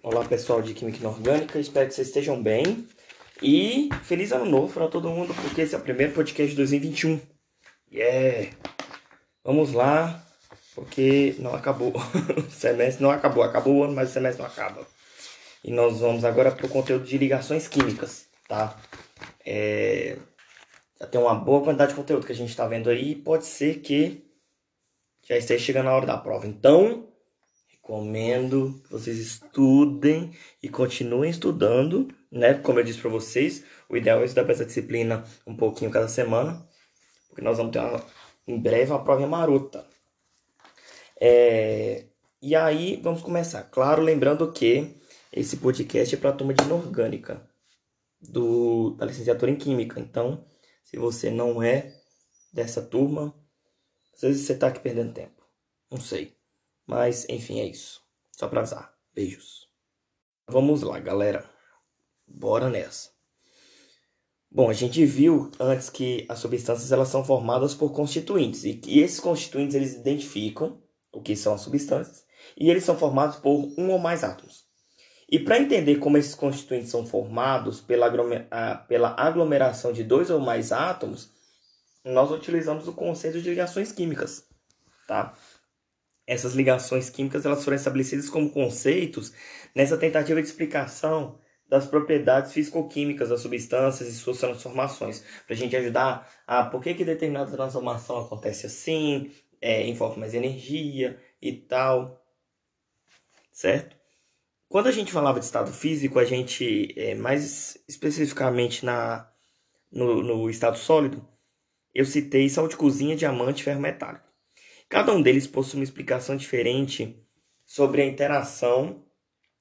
Olá pessoal de Química Inorgânica, espero que vocês estejam bem. E feliz ano novo para todo mundo, porque esse é o primeiro podcast de 2021. Yeah! Vamos lá, porque não acabou. o semestre não acabou, acabou o ano, mas o semestre não acaba. E nós vamos agora para o conteúdo de ligações químicas, tá? É... Já tem uma boa quantidade de conteúdo que a gente está vendo aí. Pode ser que já esteja chegando a hora da prova. Então, recomendo que vocês estudem e continuem estudando, né? Como eu disse para vocês, o ideal é estudar essa disciplina um pouquinho cada semana, porque nós vamos ter uma, em breve uma prova marota. É, e aí, vamos começar. Claro, lembrando que esse podcast é para a turma de inorgânica do, da licenciatura em Química. Então, se você não é dessa turma, às vezes você está aqui perdendo tempo. Não sei. Mas, enfim, é isso. Só para avisar. Beijos. Vamos lá, galera. Bora nessa. Bom, a gente viu antes que as substâncias elas são formadas por constituintes e que esses constituintes eles identificam o que são as substâncias e eles são formados por um ou mais átomos. E para entender como esses constituintes são formados pela, pela aglomeração de dois ou mais átomos, nós utilizamos o conceito de ligações químicas, tá? Essas ligações químicas elas foram estabelecidas como conceitos nessa tentativa de explicação das propriedades físico-químicas das substâncias e suas transformações, para a gente ajudar a por que, que determinada transformação acontece assim, é, envolve mais energia e tal, certo? Quando a gente falava de estado físico, a gente, é, mais especificamente na, no, no estado sólido, eu citei sal de cozinha, diamante e ferro metálico. Cada um deles possui uma explicação diferente sobre a interação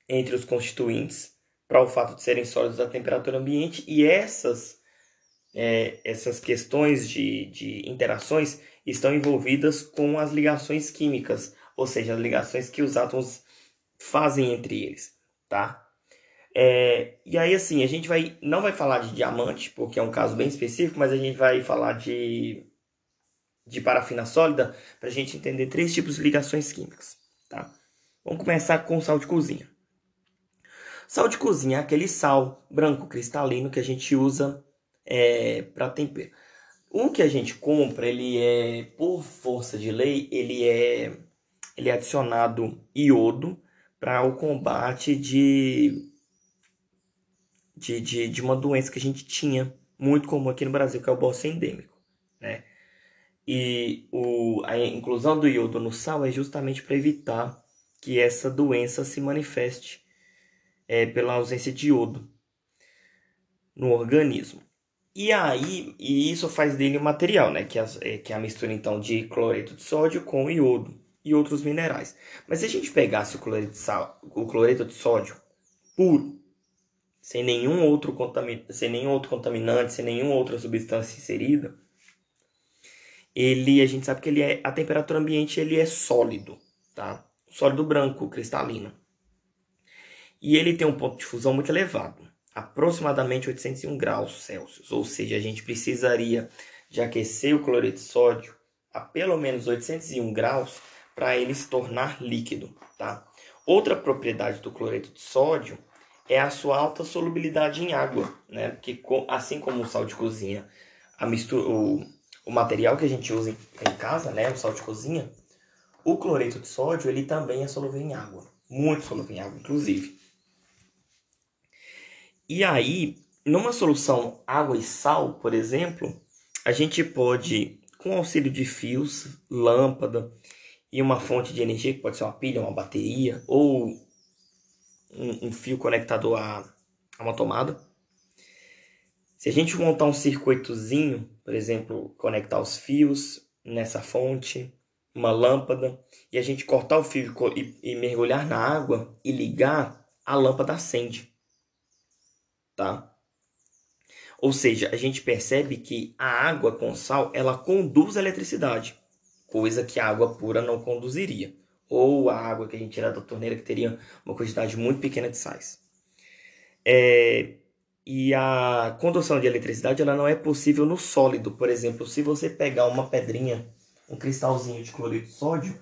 entre os constituintes para o fato de serem sólidos à temperatura ambiente e essas, é, essas questões de, de interações estão envolvidas com as ligações químicas, ou seja, as ligações que os átomos fazem entre eles, tá? É, e aí, assim, a gente vai não vai falar de diamante, porque é um caso bem específico, mas a gente vai falar de, de parafina sólida para a gente entender três tipos de ligações químicas. Tá? Vamos começar com sal de cozinha. Sal de cozinha é aquele sal branco cristalino que a gente usa é, para tempero. O que a gente compra, ele é, por força de lei, ele é, ele é adicionado iodo para o combate de de, de, de uma doença que a gente tinha muito comum aqui no Brasil, que é o bócio endêmico, né? E o, a inclusão do iodo no sal é justamente para evitar que essa doença se manifeste é, pela ausência de iodo no organismo. E aí, e isso faz dele um material, né? Que, é, que é a mistura então de cloreto de sódio com iodo e outros minerais. Mas se a gente pegasse o cloreto de, sal, o cloreto de sódio puro sem nenhum outro contaminante, sem nenhum outro contaminante, sem nenhuma outra substância inserida, ele a gente sabe que ele é a temperatura ambiente ele é sólido, tá? Sólido branco, cristalino. E ele tem um ponto de fusão muito elevado, aproximadamente 801 graus Celsius, ou seja, a gente precisaria de aquecer o cloreto de sódio a pelo menos 801 graus para ele se tornar líquido, tá? Outra propriedade do cloreto de sódio é a sua alta solubilidade em água, né? Porque assim como o sal de cozinha, a mistura, o, o material que a gente usa em, casa, né, o sal de cozinha, o cloreto de sódio, ele também é solúvel em água, muito solúvel em água, inclusive. E aí, numa solução água e sal, por exemplo, a gente pode, com auxílio de fios, lâmpada e uma fonte de energia, que pode ser uma pilha, uma bateria, ou um, um fio conectado a, a uma tomada. Se a gente montar um circuitozinho, por exemplo, conectar os fios nessa fonte, uma lâmpada, e a gente cortar o fio e, e mergulhar na água e ligar, a lâmpada acende. Tá? Ou seja, a gente percebe que a água com sal, ela conduz a eletricidade, coisa que a água pura não conduziria ou a água que a gente tira da torneira que teria uma quantidade muito pequena de sais. É, e a condução de eletricidade ela não é possível no sólido. Por exemplo, se você pegar uma pedrinha, um cristalzinho de cloreto de sódio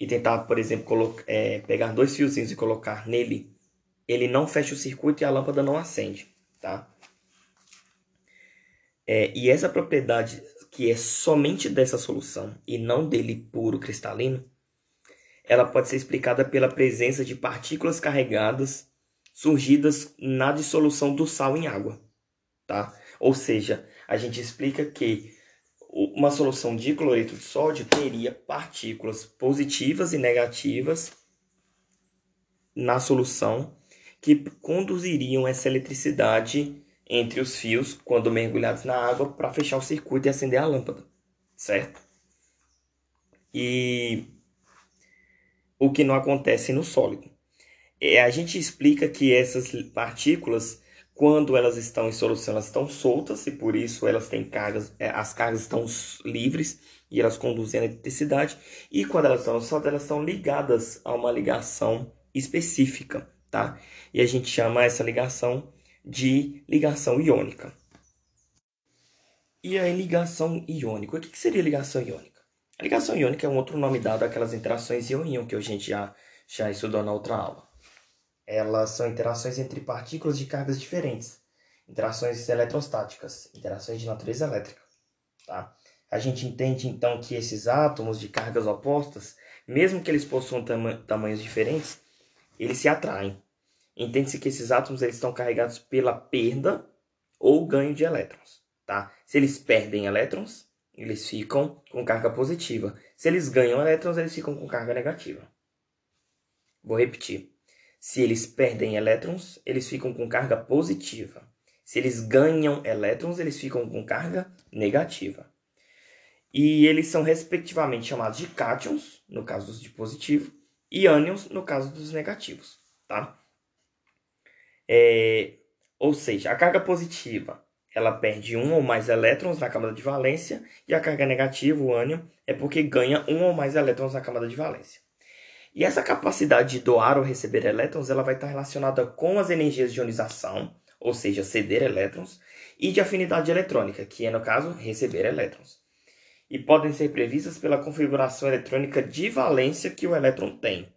e tentar, por exemplo, colocar, é, pegar dois fiozinhos e colocar nele ele não fecha o circuito e a lâmpada não acende, tá? É, e essa propriedade que é somente dessa solução e não dele puro cristalino, ela pode ser explicada pela presença de partículas carregadas surgidas na dissolução do sal em água, tá? Ou seja, a gente explica que uma solução de cloreto de sódio teria partículas positivas e negativas na solução que conduziriam essa eletricidade entre os fios quando mergulhados na água para fechar o circuito e acender a lâmpada, certo? E o que não acontece no sólido. É, a gente explica que essas partículas, quando elas estão em solução, elas estão soltas e por isso elas têm cargas, é, as cargas estão livres e elas conduzem a eletricidade. E quando elas estão soltas, elas estão ligadas a uma ligação específica, tá? E a gente chama essa ligação de ligação iônica. E a ligação iônica? O que seria ligação iônica? A ligação iônica é um outro nome dado àquelas interações ion-íon que a gente já, já estudou na outra aula. Elas são interações entre partículas de cargas diferentes, interações eletrostáticas, interações de natureza elétrica. Tá? A gente entende então que esses átomos de cargas opostas, mesmo que eles possuam tam tamanhos diferentes, eles se atraem. Entende-se que esses átomos eles estão carregados pela perda ou ganho de elétrons. Tá? Se eles perdem elétrons, eles ficam com carga positiva. Se eles ganham elétrons, eles ficam com carga negativa. Vou repetir. Se eles perdem elétrons, eles ficam com carga positiva. Se eles ganham elétrons, eles ficam com carga negativa. E eles são respectivamente chamados de cátions, no caso dos de positivo, e ânions, no caso dos negativos, tá? É, ou seja, a carga positiva ela perde um ou mais elétrons na camada de valência e a carga negativa, o ânion, é porque ganha um ou mais elétrons na camada de valência. E essa capacidade de doar ou receber elétrons, ela vai estar relacionada com as energias de ionização, ou seja, ceder elétrons, e de afinidade eletrônica, que é, no caso, receber elétrons. E podem ser previstas pela configuração eletrônica de valência que o elétron tem,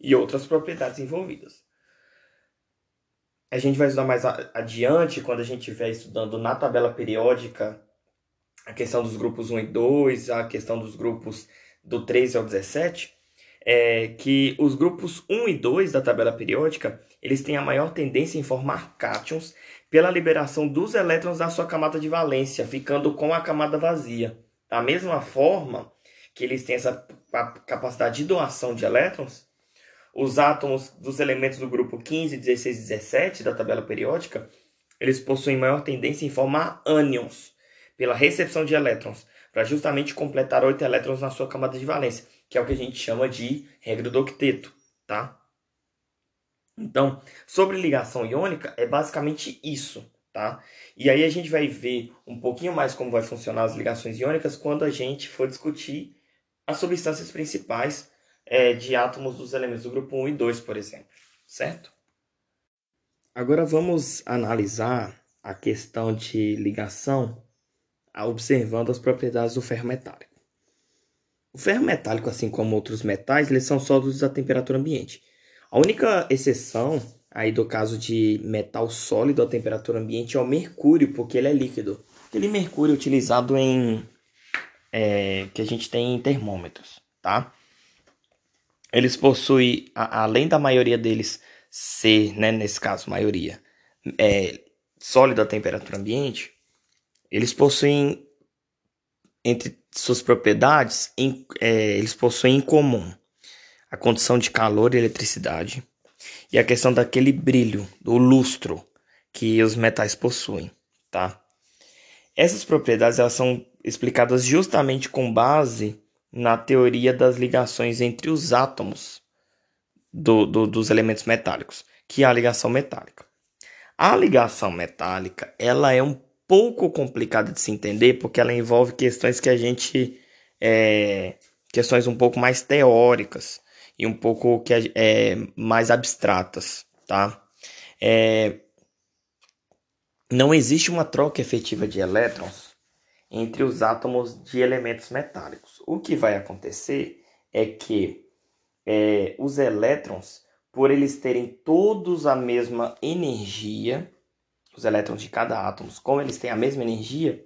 e outras propriedades envolvidas. A gente vai estudar mais adiante, quando a gente estiver estudando na tabela periódica a questão dos grupos 1 e 2, a questão dos grupos do 13 ao 17, é que os grupos 1 e 2 da tabela periódica, eles têm a maior tendência em formar cátions pela liberação dos elétrons da sua camada de valência, ficando com a camada vazia. Da mesma forma que eles têm essa capacidade de doação de elétrons, os átomos dos elementos do grupo 15, 16 e 17 da tabela periódica, eles possuem maior tendência em formar ânions pela recepção de elétrons, para justamente completar oito elétrons na sua camada de valência que é o que a gente chama de regra do octeto, tá? Então, sobre ligação iônica, é basicamente isso, tá? E aí a gente vai ver um pouquinho mais como vai funcionar as ligações iônicas quando a gente for discutir as substâncias principais é, de átomos dos elementos do grupo 1 e 2, por exemplo, certo? Agora vamos analisar a questão de ligação observando as propriedades do ferro metálico. O ferro metálico, assim como outros metais, eles são sólidos a temperatura ambiente. A única exceção aí do caso de metal sólido a temperatura ambiente é o mercúrio, porque ele é líquido. Aquele mercúrio utilizado em é, que a gente tem em termômetros, tá? Eles possuem, a, além da maioria deles ser, né, nesse caso, maioria, é, sólido a temperatura ambiente, eles possuem entre suas propriedades, em, é, eles possuem em comum a condição de calor e eletricidade e a questão daquele brilho, do lustro que os metais possuem, tá? Essas propriedades elas são explicadas justamente com base na teoria das ligações entre os átomos do, do, dos elementos metálicos, que é a ligação metálica. A ligação metálica ela é um pouco complicada de se entender porque ela envolve questões que a gente é, questões um pouco mais teóricas e um pouco que é, mais abstratas, tá? É, não existe uma troca efetiva de elétrons entre os átomos de elementos metálicos. O que vai acontecer é que é, os elétrons por eles terem todos a mesma energia, os elétrons de cada átomo, como eles têm a mesma energia,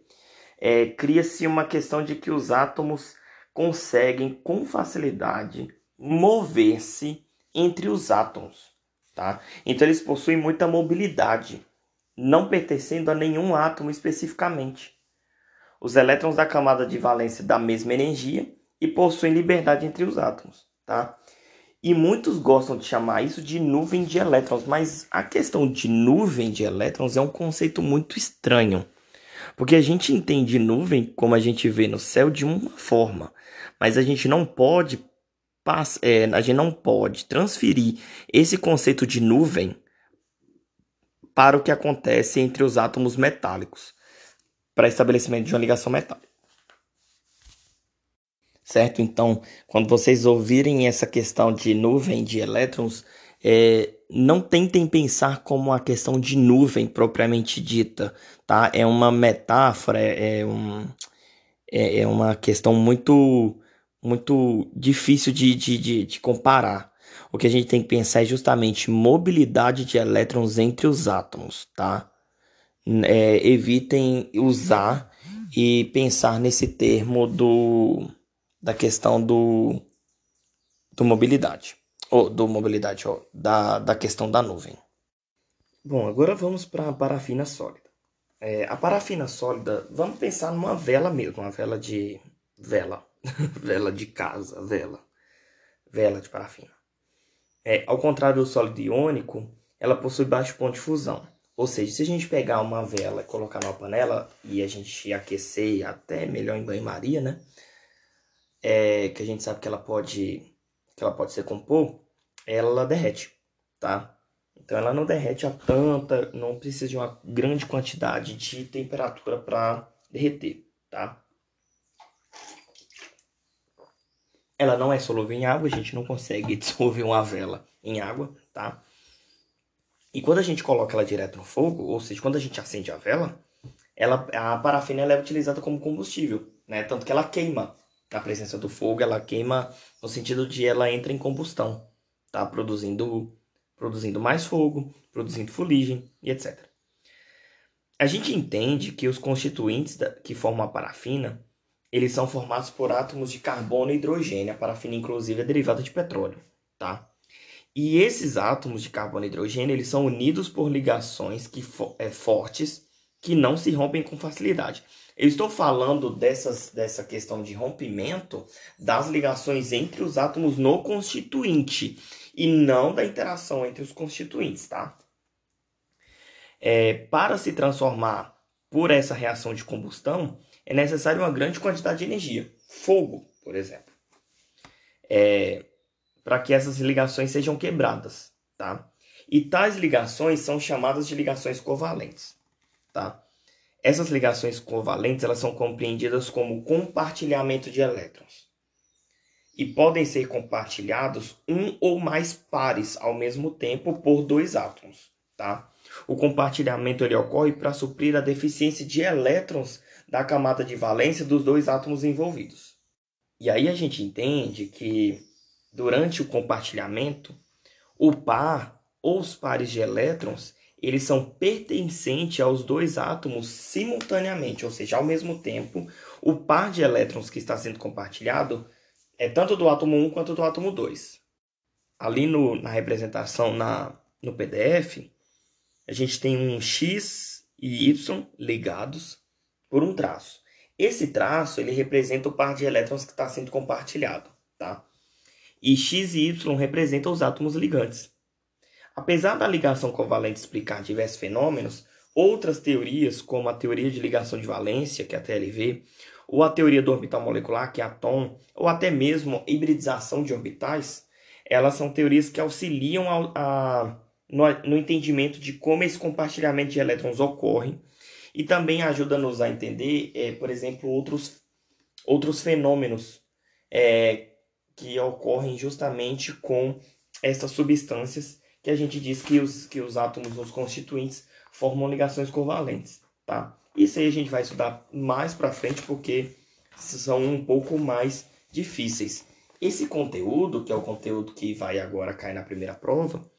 é, cria-se uma questão de que os átomos conseguem com facilidade mover-se entre os átomos, tá? Então eles possuem muita mobilidade, não pertencendo a nenhum átomo especificamente. Os elétrons da camada de valência da mesma energia e possuem liberdade entre os átomos, tá? E muitos gostam de chamar isso de nuvem de elétrons, mas a questão de nuvem de elétrons é um conceito muito estranho. Porque a gente entende nuvem como a gente vê no céu de uma forma, mas a gente não pode é, a gente não pode transferir esse conceito de nuvem para o que acontece entre os átomos metálicos para estabelecimento de uma ligação metálica certo? Então, quando vocês ouvirem essa questão de nuvem de elétrons, é, não tentem pensar como a questão de nuvem propriamente dita, tá? É uma metáfora, é, é um, é, é, uma questão muito, muito difícil de, de, de, de comparar. O que a gente tem que pensar é justamente mobilidade de elétrons entre os átomos, tá? É, evitem usar e pensar nesse termo do da questão do, do mobilidade, ou do mobilidade, ou da, da questão da nuvem. Bom, agora vamos para a parafina sólida. É, a parafina sólida, vamos pensar numa vela mesmo, uma vela de vela, vela de casa, vela, vela de parafina. É, ao contrário do sólido iônico, ela possui baixo ponto de fusão. Ou seja, se a gente pegar uma vela e colocar numa panela e a gente aquecer até melhor em banho-maria, né? É, que a gente sabe que ela pode que ela pode se compor, ela derrete, tá? Então ela não derrete a tanta, não precisa de uma grande quantidade de temperatura para derreter, tá? Ela não é solúvel em água, a gente não consegue dissolver uma vela em água, tá? E quando a gente coloca ela direto no fogo, ou seja, quando a gente acende a vela, ela, a parafina ela é utilizada como combustível, né? Tanto que ela queima a presença do fogo, ela queima no sentido de ela entra em combustão, tá? Produzindo, produzindo mais fogo, produzindo fuligem e etc. A gente entende que os constituintes da, que formam a parafina, eles são formados por átomos de carbono e hidrogênio. A parafina, inclusive, é derivada de petróleo, tá? E esses átomos de carbono e hidrogênio, eles são unidos por ligações que, é, fortes que não se rompem com facilidade. Eu estou falando dessas, dessa questão de rompimento das ligações entre os átomos no constituinte e não da interação entre os constituintes, tá? É, para se transformar por essa reação de combustão, é necessário uma grande quantidade de energia. Fogo, por exemplo. É, para que essas ligações sejam quebradas, tá? E tais ligações são chamadas de ligações covalentes, tá? Essas ligações covalentes elas são compreendidas como compartilhamento de elétrons e podem ser compartilhados um ou mais pares ao mesmo tempo por dois átomos, tá? O compartilhamento ele ocorre para suprir a deficiência de elétrons da camada de valência dos dois átomos envolvidos. E aí a gente entende que durante o compartilhamento, o par ou os pares de elétrons eles são pertencentes aos dois átomos simultaneamente, ou seja, ao mesmo tempo, o par de elétrons que está sendo compartilhado é tanto do átomo 1 quanto do átomo 2. Ali no, na representação na, no PDF, a gente tem um X e Y ligados por um traço. Esse traço ele representa o par de elétrons que está sendo compartilhado, tá? E X e Y representam os átomos ligantes. Apesar da ligação covalente explicar diversos fenômenos, outras teorias, como a teoria de ligação de valência, que é a TLV, ou a teoria do orbital molecular, que é a TOM, ou até mesmo hibridização de orbitais, elas são teorias que auxiliam a, a, no, no, entendimento de como esse compartilhamento de elétrons ocorre e também ajuda-nos a entender, é, por exemplo, outros, outros fenômenos é, que ocorrem justamente com essas substâncias que a gente diz que os, que os átomos, os constituintes, formam ligações covalentes, tá? Isso aí a gente vai estudar mais para frente porque são um pouco mais difíceis. esse conteúdo, que é o conteúdo que vai agora cair na primeira prova,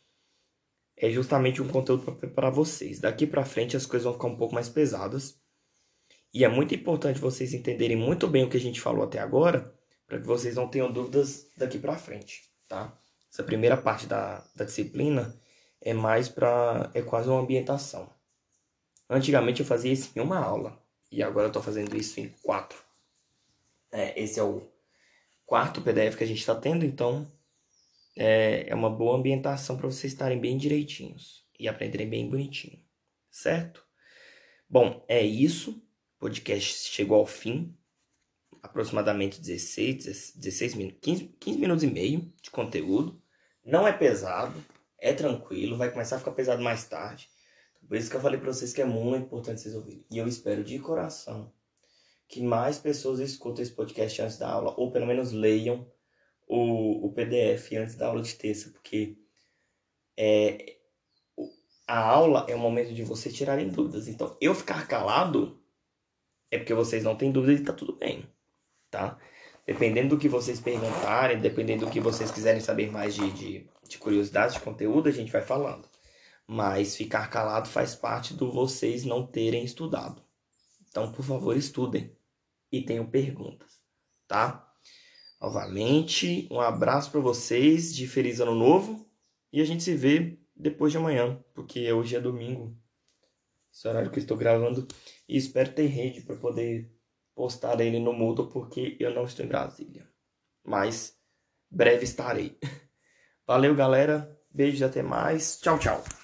é justamente um conteúdo para vocês. Daqui para frente as coisas vão ficar um pouco mais pesadas. E é muito importante vocês entenderem muito bem o que a gente falou até agora, para que vocês não tenham dúvidas daqui para frente, tá? Essa primeira parte da, da disciplina é mais para é quase uma ambientação. Antigamente eu fazia isso em uma aula e agora eu estou fazendo isso em quatro. É, esse é o quarto PDF que a gente está tendo, então é, é uma boa ambientação para vocês estarem bem direitinhos e aprenderem bem bonitinho, certo? Bom, é isso. O podcast chegou ao fim. Aproximadamente 16, 16 minutos, 15, 15 minutos e meio de conteúdo. Não é pesado, é tranquilo, vai começar a ficar pesado mais tarde. Por isso que eu falei para vocês que é muito importante vocês ouvirem. E eu espero de coração que mais pessoas escutem esse podcast antes da aula, ou pelo menos leiam o, o PDF antes da aula de terça, porque é, a aula é o momento de vocês tirarem dúvidas. Então, eu ficar calado é porque vocês não têm dúvidas e tá tudo bem, tá? Dependendo do que vocês perguntarem, dependendo do que vocês quiserem saber mais de, de, de curiosidades, de conteúdo, a gente vai falando. Mas ficar calado faz parte do vocês não terem estudado. Então, por favor, estudem e tenham perguntas, tá? Novamente, um abraço para vocês de feliz ano novo e a gente se vê depois de amanhã, porque hoje é domingo, esse horário que eu estou gravando, e espero ter rede para poder postar ele no Moodle, porque eu não estou em Brasília. Mas breve estarei. Valeu, galera. Beijos, até mais. Tchau, tchau.